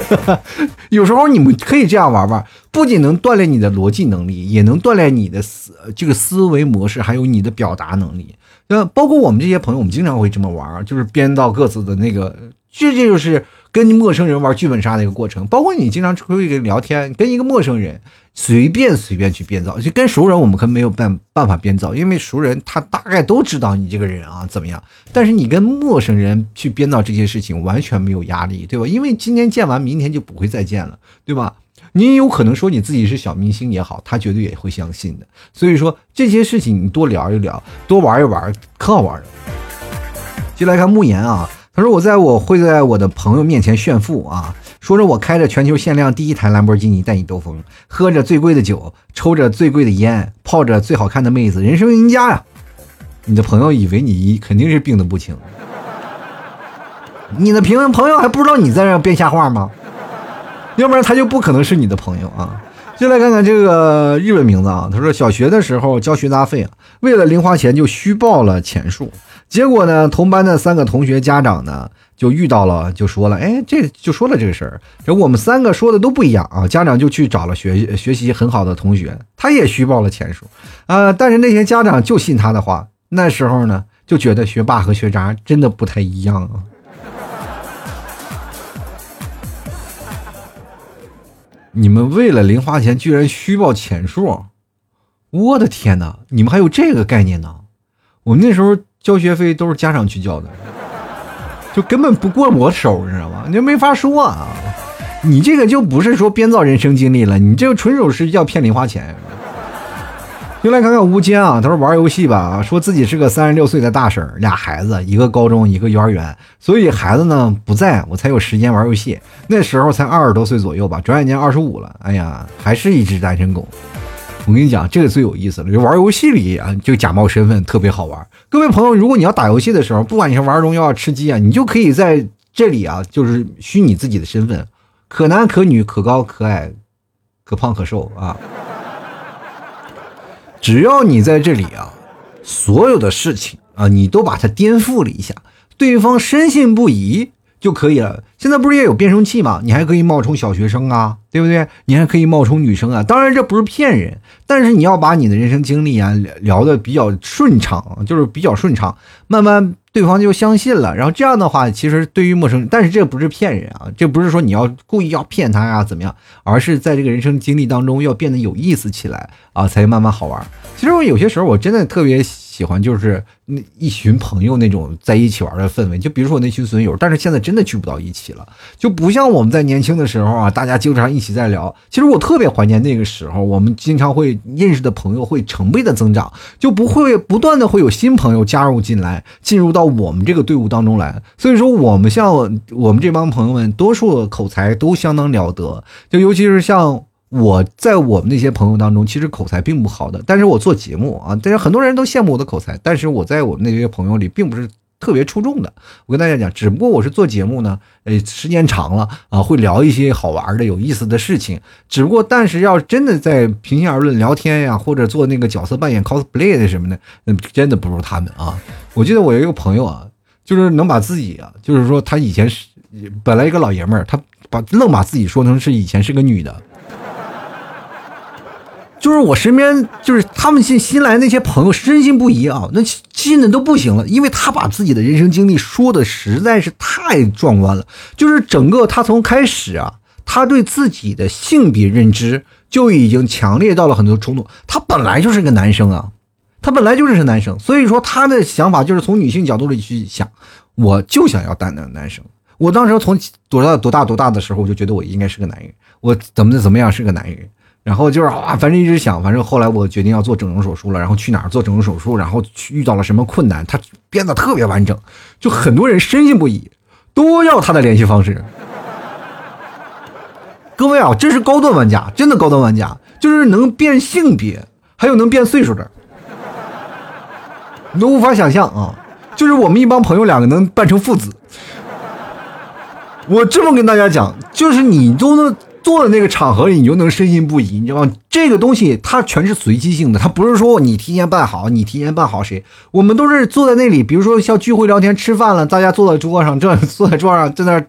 [laughs] 有时候你们可以这样玩玩，不仅能锻炼你的逻辑能力，也能锻炼你的思这个思维模式，还有你的表达能力。那包括我们这些朋友，我们经常会这么玩，就是编造各自的那个，这这就是跟陌生人玩剧本杀的一个过程。包括你经常会跟聊天，跟一个陌生人。随便随便去编造，就跟熟人我们可没有办办法编造，因为熟人他大概都知道你这个人啊怎么样。但是你跟陌生人去编造这些事情完全没有压力，对吧？因为今天见完，明天就不会再见了，对吧？你有可能说你自己是小明星也好，他绝对也会相信的。所以说这些事情你多聊一聊，多玩一玩，可好玩了。就来看慕言啊，他说我在我会在我的朋友面前炫富啊。说着，我开着全球限量第一台兰博基尼带你兜风，喝着最贵的酒，抽着最贵的烟，泡着最好看的妹子，人生赢家呀！你的朋友以为你肯定是病得不轻，你的朋朋友还不知道你在这编瞎话吗？要不然他就不可能是你的朋友啊！就来看看这个日本名字啊，他说小学的时候交学杂费啊，为了零花钱就虚报了钱数，结果呢，同班的三个同学家长呢。就遇到了，就说了，哎，这就说了这个事儿。这我们三个说的都不一样啊。家长就去找了学学习很好的同学，他也虚报了钱数，啊，但是那些家长就信他的话。那时候呢，就觉得学霸和学渣真的不太一样啊。[laughs] 你们为了零花钱居然虚报钱数，我的天哪！你们还有这个概念呢？我们那时候交学费都是家长去交的。就根本不过我手，你知道吗？你就没法说啊！你这个就不是说编造人生经历了，你这个纯属是要骗零花钱。又来看看吴坚啊，他说玩游戏吧，说自己是个三十六岁的大婶，俩孩子，一个高中，一个幼儿园，所以孩子呢不在我才有时间玩游戏。那时候才二十多岁左右吧，转眼间二十五了，哎呀，还是一只单身狗。我跟你讲，这个最有意思了。就玩游戏里啊，就假冒身份特别好玩。各位朋友，如果你要打游戏的时候，不管你是玩荣耀、吃鸡啊，你就可以在这里啊，就是虚拟自己的身份，可男可女，可高可矮，可胖可瘦啊。只要你在这里啊，所有的事情啊，你都把它颠覆了一下，对方深信不疑。就可以了。现在不是也有变声器吗？你还可以冒充小学生啊，对不对？你还可以冒充女生啊。当然这不是骗人，但是你要把你的人生经历啊聊的比较顺畅，就是比较顺畅，慢慢对方就相信了。然后这样的话，其实对于陌生，但是这不是骗人啊，这不是说你要故意要骗他呀怎么样，而是在这个人生经历当中要变得有意思起来啊，才慢慢好玩。其实我有些时候我真的特别。喜欢就是那一群朋友那种在一起玩的氛围，就比如说我那群损友，但是现在真的聚不到一起了，就不像我们在年轻的时候啊，大家经常一起在聊。其实我特别怀念那个时候，我们经常会认识的朋友会成倍的增长，就不会不断的会有新朋友加入进来，进入到我们这个队伍当中来。所以说，我们像我们这帮朋友们，多数口才都相当了得，就尤其是像。我在我们那些朋友当中，其实口才并不好的，但是我做节目啊，但是很多人都羡慕我的口才，但是我在我们那些朋友里并不是特别出众的。我跟大家讲，只不过我是做节目呢，呃，时间长了啊，会聊一些好玩的、有意思的事情。只不过，但是要真的在平心而论聊天呀，或者做那个角色扮演 cosplay 的什么的，那真的不如他们啊。我记得我有一个朋友啊，就是能把自己啊，就是说他以前是本来一个老爷们儿，他把愣把自己说成是以前是个女的。就是我身边，就是他们新新来那些朋友，深信不疑啊，那信的都不行了，因为他把自己的人生经历说的实在是太壮观了。就是整个他从开始啊，他对自己的性别认知就已经强烈到了很多冲突。他本来就是个男生啊，他本来就是个男生，所以说他的想法就是从女性角度里去想，我就想要当男男生。我当时从多大多大多大的时候，我就觉得我应该是个男人，我怎么怎么样是个男人。然后就是啊，反正一直想，反正后来我决定要做整容手术了，然后去哪儿做整容手术，然后遇到了什么困难，他编的特别完整，就很多人深信不疑，都要他的联系方式。各位啊，这是高端玩家，真的高端玩家，就是能变性别，还有能变岁数的，你都无法想象啊！就是我们一帮朋友两个能扮成父子。我这么跟大家讲，就是你都能坐在那个场合里，你就能深信不疑，你知道吗？这个东西它全是随机性的，它不是说你提前办好，你提前办好谁？我们都是坐在那里，比如说像聚会聊天、吃饭了，大家坐在桌上，这坐在桌上在那。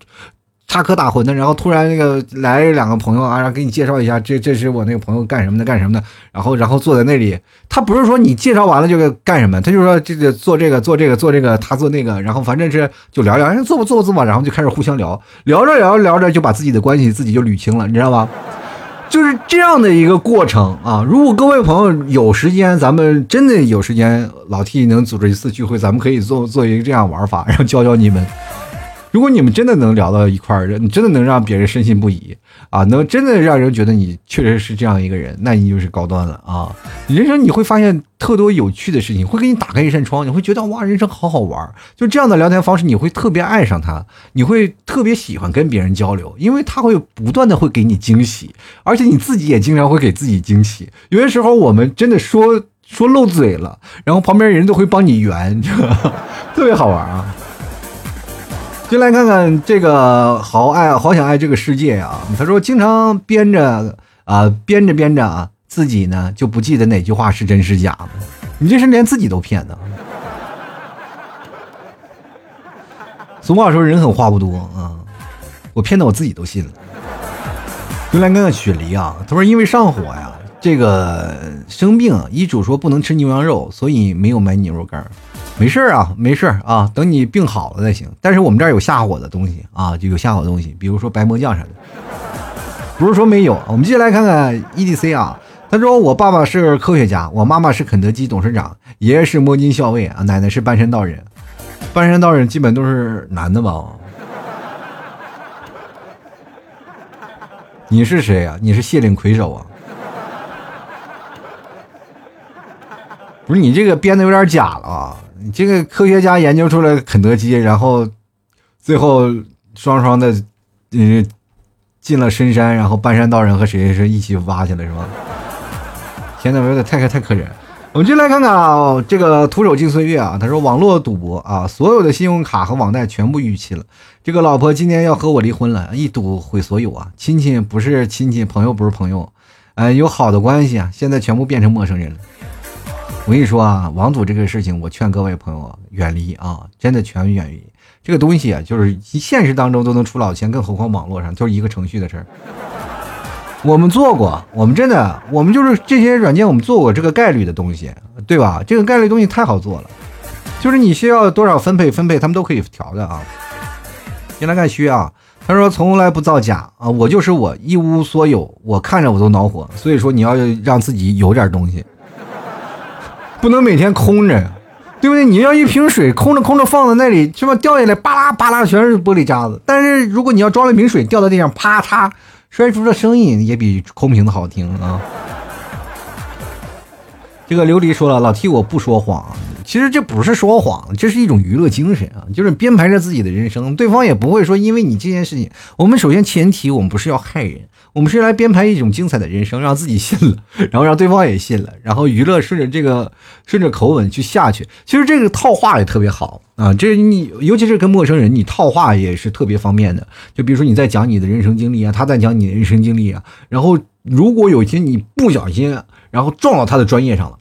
插科打诨的，然后突然那个来两个朋友啊，然后给你介绍一下，这这是我那个朋友干什么的，干什么的，然后然后坐在那里，他不是说你介绍完了就干什么，他就说这个做这个做这个做这个，他做那个，然后反正是就聊聊，哎，做吧做吧做吧，然后就开始互相聊，聊着聊着聊着就把自己的关系自己就捋清了，你知道吧？就是这样的一个过程啊。如果各位朋友有时间，咱们真的有时间，老 T 能组织一次聚会，咱们可以做做一个这样玩法，然后教教你们。如果你们真的能聊到一块儿，你真的能让别人深信不疑啊，能真的让人觉得你确实是这样一个人，那你就是高端了啊！人生你会发现特多有趣的事情，会给你打开一扇窗，你会觉得哇，人生好好玩。就这样的聊天方式，你会特别爱上他，你会特别喜欢跟别人交流，因为他会不断的会给你惊喜，而且你自己也经常会给自己惊喜。有些时候我们真的说说漏嘴了，然后旁边人都会帮你圆，特别好玩啊！就来看看这个好爱好想爱这个世界呀！他说经常编着啊编着编着啊，自己呢就不记得哪句话是真是假了。你这是连自己都骗的。俗话说人狠话不多啊，我骗的我自己都信了。就来看看雪梨啊，他说因为上火呀，这个生病，医嘱说不能吃牛羊肉，所以没有买牛肉干。没事啊，没事啊，等你病好了再行。但是我们这儿有下火的东西啊，就有下火的东西，比如说白魔酱啥的。不是说没有，我们接下来看看 EDC 啊。他说我爸爸是科学家，我妈妈是肯德基董事长，爷爷是摸金校尉啊，奶奶是半山道人。半山道人基本都是男的吧？你是谁啊？你是谢岭魁首啊？不是你这个编的有点假了啊！这个科学家研究出来肯德基，然后最后双双的嗯进了深山，然后半山道人和谁是一起挖去了是吧？天呐，有点太太可怜。我们就来看看啊，这个徒手进岁月啊，他说网络赌博啊，所有的信用卡和网贷全部逾期了。这个老婆今年要和我离婚了，一赌毁所有啊！亲戚不是亲戚，朋友不是朋友，哎，有好的关系啊，现在全部变成陌生人了。我跟你说啊，网赌这个事情，我劝各位朋友远离啊，真的全远离。这个东西啊，就是现实当中都能出老千，更何况网络上就是一个程序的事儿。我们做过，我们真的，我们就是这些软件，我们做过这个概率的东西，对吧？这个概率东西太好做了，就是你需要多少分配分配，他们都可以调的啊。先来看虚啊，他说从来不造假啊，我就是我一无所有，我看着我都恼火。所以说你要让自己有点东西。不能每天空着，对不对？你要一瓶水空着空着放在那里，是吧？掉下来巴拉巴拉全是玻璃渣子。但是如果你要装了一瓶水掉在地上，啪嚓摔出的声音也比空瓶子好听啊。这个琉璃说了，老 T 我不说谎。其实这不是说谎，这是一种娱乐精神啊，就是编排着自己的人生，对方也不会说因为你这件事情。我们首先前提，我们不是要害人，我们是来编排一种精彩的人生，让自己信了，[laughs] 然后让对方也信了，然后娱乐顺着这个顺着口吻去下去。其实这个套话也特别好啊，这你尤其是跟陌生人，你套话也是特别方便的。就比如说你在讲你的人生经历啊，他在讲你的人生经历啊，然后如果有一天你不小心，然后撞到他的专业上了。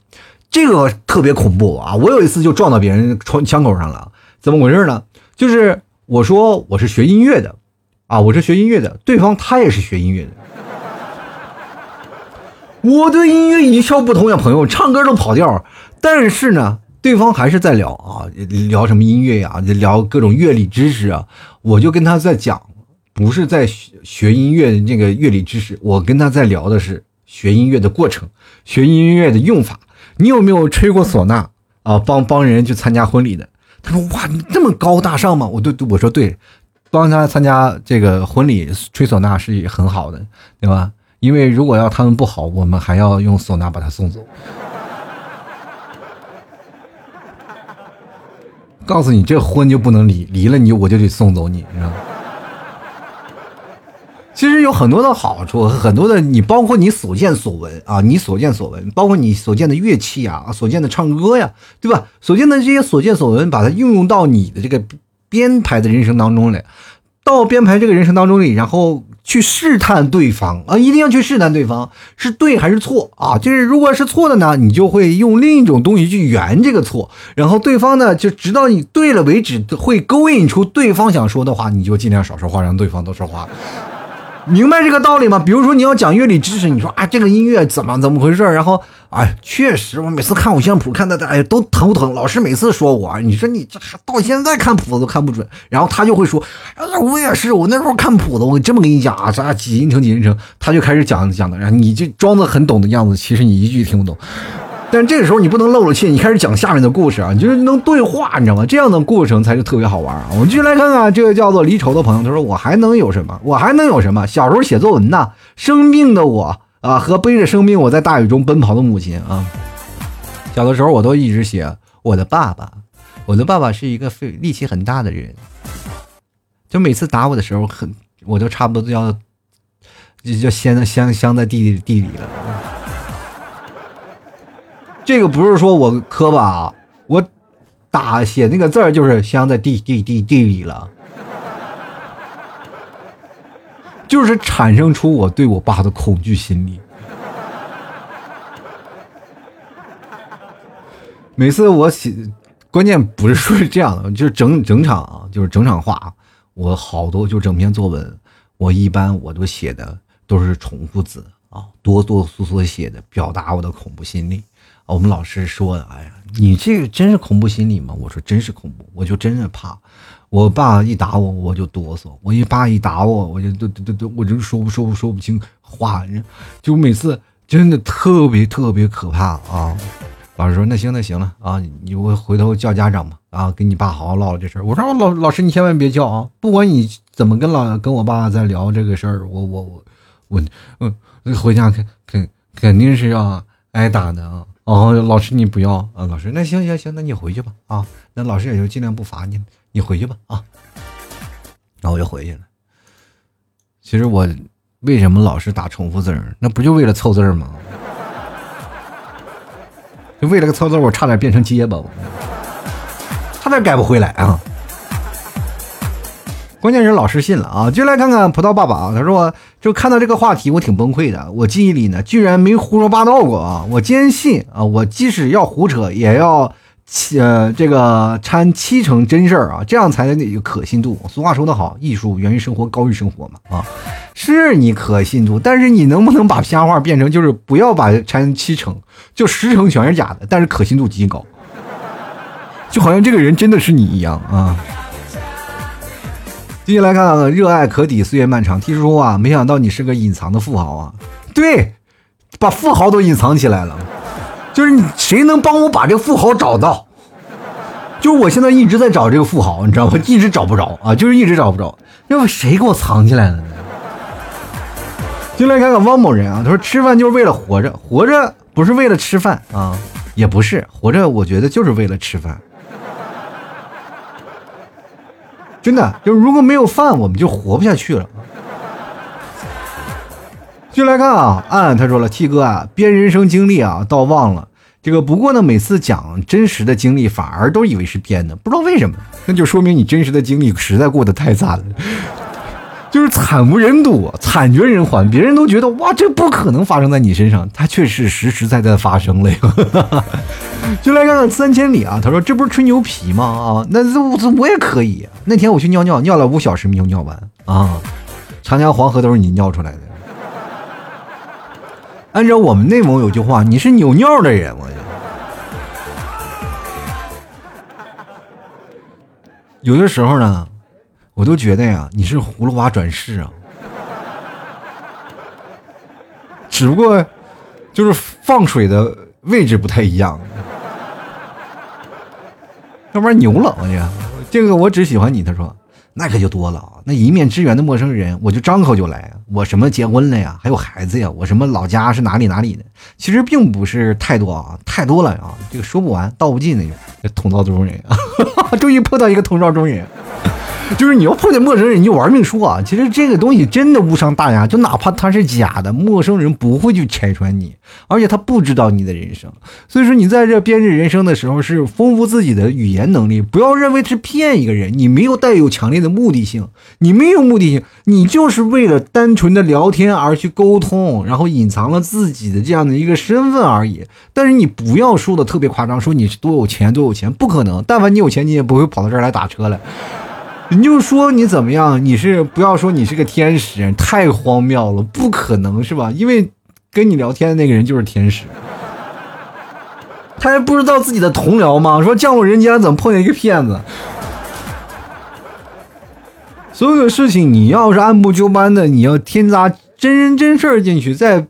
这个特别恐怖啊！我有一次就撞到别人窗枪口上了，怎么回事呢？就是我说我是学音乐的，啊，我是学音乐的，对方他也是学音乐的。我对音乐一窍不通呀，朋友，唱歌都跑调。但是呢，对方还是在聊啊，聊什么音乐呀，聊各种乐理知识啊。我就跟他在讲，不是在学学音乐的那个乐理知识，我跟他在聊的是学音乐的过程，学音乐的用法。你有没有吹过唢呐啊？帮帮人去参加婚礼的？他说：“哇，你这么高大上吗？”我对我说：“对，帮他参加这个婚礼吹唢呐是很好的，对吧？因为如果要他们不好，我们还要用唢呐把他送走。告诉你，这婚就不能离，离了你我就得送走你，知道吗？其实有很多的好处，很多的你，包括你所见所闻啊，你所见所闻，包括你所见的乐器啊，所见的唱歌呀，对吧？所见的这些所见所闻，把它运用到你的这个编排的人生当中来，到编排这个人生当中里，然后。去试探对方啊，一定要去试探对方是对还是错啊！就是如果是错的呢，你就会用另一种东西去圆这个错，然后对方呢就直到你对了为止，会勾引出对方想说的话，你就尽量少说话，让对方多说话。明白这个道理吗？比如说你要讲乐理知识，你说啊这个音乐怎么怎么回事？然后哎，确实我每次看五线谱看的哎都头疼。老师每次说我，你说你这还到现在看谱子都看不准。然后他就会说，哎我也是，我那时候看谱子，我这么跟你讲啊，咱俩几音程几音程，他就开始讲讲的，然后你就装的很懂的样子，其实你一句听不懂。但这个时候你不能漏了气，你开始讲下面的故事啊，你就是能对话，你知道吗？这样的过程才是特别好玩啊！我们继续来看看这个叫做离愁的朋友，他说：“我还能有什么？我还能有什么？小时候写作文呢，生病的我啊，和背着生病我在大雨中奔跑的母亲啊。小的时候我都一直写我的爸爸，我的爸爸是一个费力气很大的人，就每次打我的时候，很我就差不多都要就就先镶镶在地地里了。”这个不是说我磕巴啊，我打写那个字儿就是镶在地地地地里了，就是产生出我对我爸的恐惧心理。每次我写，关键不是说是这样的，就是整整场啊，就是整场话，我好多就整篇作文，我一般我都写的都是重复字啊，哆哆嗦嗦写的，表达我的恐怖心理。我们老师说的，哎呀，你这个真是恐怖心理吗？我说真是恐怖，我就真是怕。我爸一打我，我就哆嗦；我一爸一打我，我就都都都，我就说不说不说不清话，就每次真的特别特别可怕啊！老师说那行那行了啊，你我回头叫家长吧啊，跟你爸好好唠唠这事儿。我说老老师你千万别叫啊，不管你怎么跟老跟我爸在聊这个事儿，我我我我嗯，回家肯肯肯定是要挨打的啊。哦，老师你不要啊！老师，那行行行，那你回去吧啊！那老师也就尽量不罚你，你回去吧啊！那我就回去了。其实我为什么老是打重复字儿？那不就为了凑字儿吗？就为了个凑字儿，我差点变成结巴，我差点改不回来啊！关键是老师信了啊！就来看看葡萄爸爸啊，他说就看到这个话题，我挺崩溃的。我记忆里呢，居然没胡说八道过啊！我坚信啊，我即使要胡扯，也要七呃这个掺七成真事儿啊，这样才能有可信度。俗话说得好，艺术源于生活，高于生活嘛啊！是你可信度，但是你能不能把瞎话变成就是不要把掺七成，就十成全是假的，但是可信度极高，就好像这个人真的是你一样啊！继续来看，热爱可抵岁月漫长。听说啊，没想到你是个隐藏的富豪啊！对，把富豪都隐藏起来了。就是你，谁能帮我把这个富豪找到？就是我现在一直在找这个富豪，你知道吗？一直找不着啊，就是一直找不着。要不谁给我藏起来了呢？进来看看汪某人啊，他说吃饭就是为了活着，活着不是为了吃饭啊，也不是活着，我觉得就是为了吃饭。真的，就如果没有饭，我们就活不下去了。进来看啊，暗他说了，T 哥啊，编人生经历啊，倒忘了这个。不过呢，每次讲真实的经历，反而都以为是编的，不知道为什么。那就说明你真实的经历实在过得太惨了。就是惨无人睹，惨绝人寰，别人都觉得哇，这不可能发生在你身上，它却是实实在在发生了呀。[laughs] 就来看看三千里啊，他说这不是吹牛皮吗？啊，那我我也可以。那天我去尿尿，尿了五小时没有尿完啊，长江黄河都是你尿出来的。按照我们内蒙有句话，你是扭尿的人，我就。有的时候呢。我都觉得呀，你是葫芦娃转世啊，[laughs] 只不过就是放水的位置不太一样。要不然牛了，我去，这个我只喜欢你。他说，那可就多了啊！那一面之缘的陌生人，我就张口就来，我什么结婚了呀，还有孩子呀，我什么老家是哪里哪里的，其实并不是太多啊，太多了啊，这个说不完道不尽那种。同道中人啊，[laughs] 终于碰到一个同道中人。就是你要碰见陌生人，你就玩命说啊！其实这个东西真的无伤大雅，就哪怕他是假的，陌生人不会去拆穿你，而且他不知道你的人生。所以说，你在这编织人生的时候，是丰富自己的语言能力，不要认为是骗一个人。你没有带有强烈的目的性，你没有目的性，你就是为了单纯的聊天而去沟通，然后隐藏了自己的这样的一个身份而已。但是你不要说的特别夸张，说你是多有钱多有钱，不可能。但凡你有钱，你也不会跑到这儿来打车来。[laughs] 你就说你怎么样？你是不要说你是个天使，太荒谬了，不可能是吧？因为跟你聊天的那个人就是天使，他还不知道自己的同僚吗？说降落人间怎么碰见一个骗子？所有的事情你要是按部就班的，你要添加真人真事儿进去，再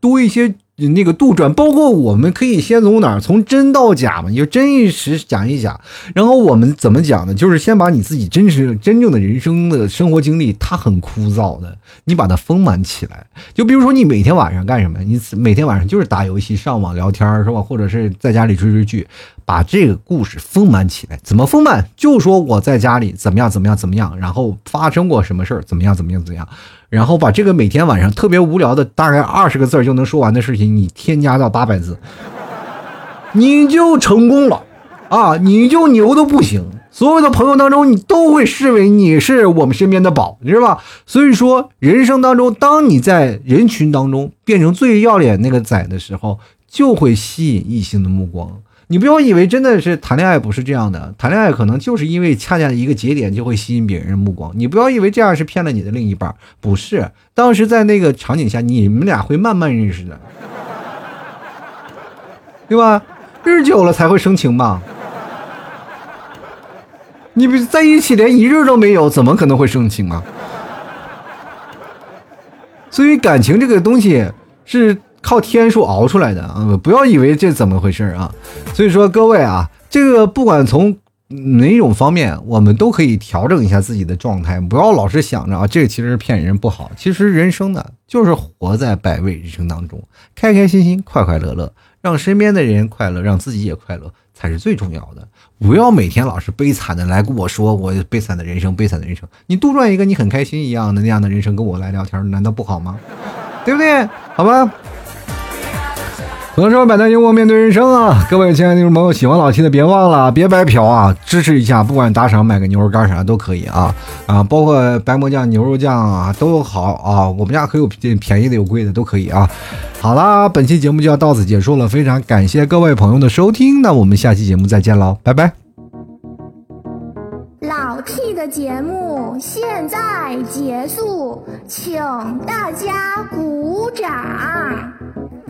多一些。那个杜撰，包括我们可以先从哪儿，从真到假嘛，你就真一实讲一讲，然后我们怎么讲呢？就是先把你自己真实、真正的人生的生活经历，它很枯燥的，你把它丰满起来。就比如说你每天晚上干什么？你每天晚上就是打游戏、上网聊天，是吧？或者是在家里追追剧，把这个故事丰满起来。怎么丰满？就说我在家里怎么样怎么样怎么样，然后发生过什么事儿，怎么样怎么样怎么样。然后把这个每天晚上特别无聊的大概二十个字就能说完的事情，你添加到八百字，你就成功了，啊，你就牛的不行。所有的朋友当中，你都会视为你是我们身边的宝，你知道吧？所以说，人生当中，当你在人群当中变成最要脸那个仔的时候，就会吸引异性的目光。你不要以为真的是谈恋爱不是这样的，谈恋爱可能就是因为恰恰一个节点就会吸引别人的目光。你不要以为这样是骗了你的另一半，不是。当时在那个场景下，你们俩会慢慢认识的，对吧？日久了才会生情嘛。你不在一起连一日都没有，怎么可能会生情啊？所以感情这个东西是。靠天数熬出来的啊！不要以为这怎么回事啊！所以说各位啊，这个不管从哪种方面，我们都可以调整一下自己的状态，不要老是想着啊，这个其实是骗人不好。其实人生呢，就是活在百味人生当中，开开心心，快快乐乐，让身边的人快乐，让自己也快乐，才是最重要的。不要每天老是悲惨的来跟我说我悲惨的人生，悲惨的人生。你杜撰一个你很开心一样的那样的人生跟我来聊天，难道不好吗？对不对？好吧。能说百态幽默面对人生啊！各位亲爱的听众朋友，喜欢老 T 的别忘了别白嫖啊，支持一下，不管打赏买个牛肉干啥都可以啊啊，包括白馍酱、牛肉酱啊都好啊，我们家可有便宜的有贵的都可以啊。好啦，本期节目就要到此结束了，非常感谢各位朋友的收听，那我们下期节目再见喽，拜拜。老 T 的节目现在结束，请大家鼓掌。